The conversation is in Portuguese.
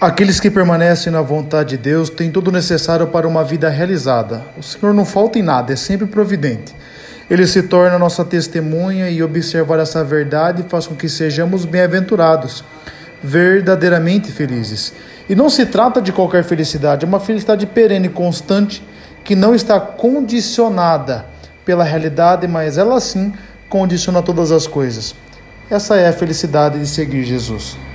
Aqueles que permanecem na vontade de Deus têm tudo necessário para uma vida realizada. O Senhor não falta em nada, é sempre providente. Ele se torna nossa testemunha e observar essa verdade faz com que sejamos bem-aventurados, verdadeiramente felizes. E não se trata de qualquer felicidade, é uma felicidade perene constante que não está condicionada pela realidade, mas ela sim condiciona todas as coisas. Essa é a felicidade de seguir Jesus.